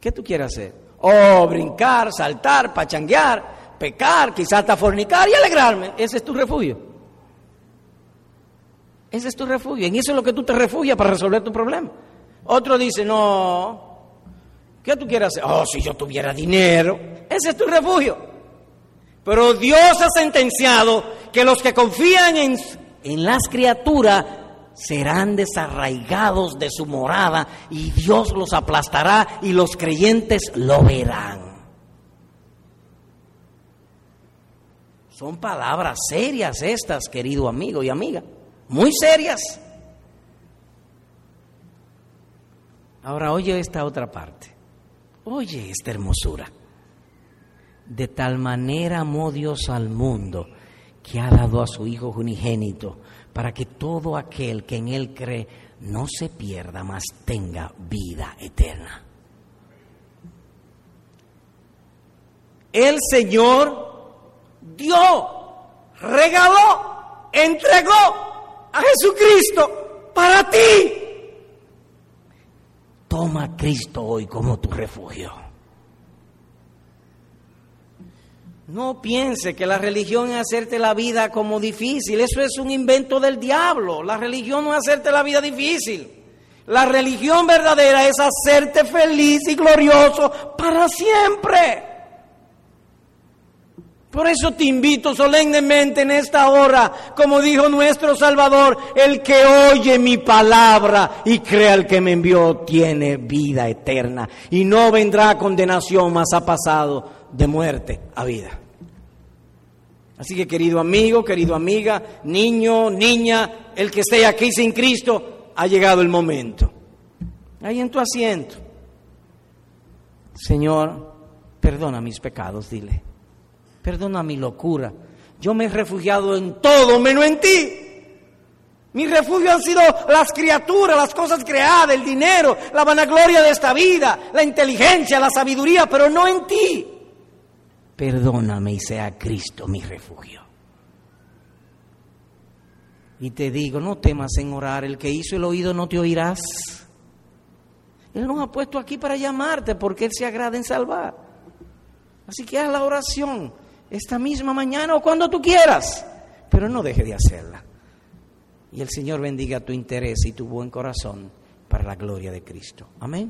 ¿qué tú quieres hacer? O brincar, saltar, pachanguear, pecar, quizás hasta fornicar y alegrarme. Ese es tu refugio. Ese es tu refugio. En eso es lo que tú te refugias para resolver tu problema. Otro dice, no, ¿qué tú quieres hacer? Oh, si yo tuviera dinero. Ese es tu refugio. Pero Dios ha sentenciado que los que confían en, en las criaturas serán desarraigados de su morada y Dios los aplastará y los creyentes lo verán. Son palabras serias estas, querido amigo y amiga, muy serias. Ahora oye esta otra parte, oye esta hermosura. De tal manera amó Dios al mundo que ha dado a su Hijo unigénito para que todo aquel que en Él cree no se pierda, mas tenga vida eterna. El Señor dio, regaló, entregó a Jesucristo para ti. Toma a Cristo hoy como tu refugio. No piense que la religión es hacerte la vida como difícil. Eso es un invento del diablo. La religión no es hacerte la vida difícil. La religión verdadera es hacerte feliz y glorioso para siempre. Por eso te invito solemnemente en esta hora, como dijo nuestro Salvador, el que oye mi palabra y crea el que me envió tiene vida eterna y no vendrá condenación, más ha pasado de muerte a vida. Así que querido amigo, querido amiga, niño, niña, el que esté aquí sin Cristo, ha llegado el momento. Ahí en tu asiento. Señor, perdona mis pecados, dile. Perdona mi locura. Yo me he refugiado en todo menos en ti. Mi refugio han sido las criaturas, las cosas creadas, el dinero, la vanagloria de esta vida, la inteligencia, la sabiduría, pero no en ti perdóname y sea Cristo mi refugio. Y te digo, no temas en orar, el que hizo el oído no te oirás. Él nos ha puesto aquí para llamarte porque Él se agrada en salvar. Así que haz la oración esta misma mañana o cuando tú quieras, pero no deje de hacerla. Y el Señor bendiga tu interés y tu buen corazón para la gloria de Cristo. Amén.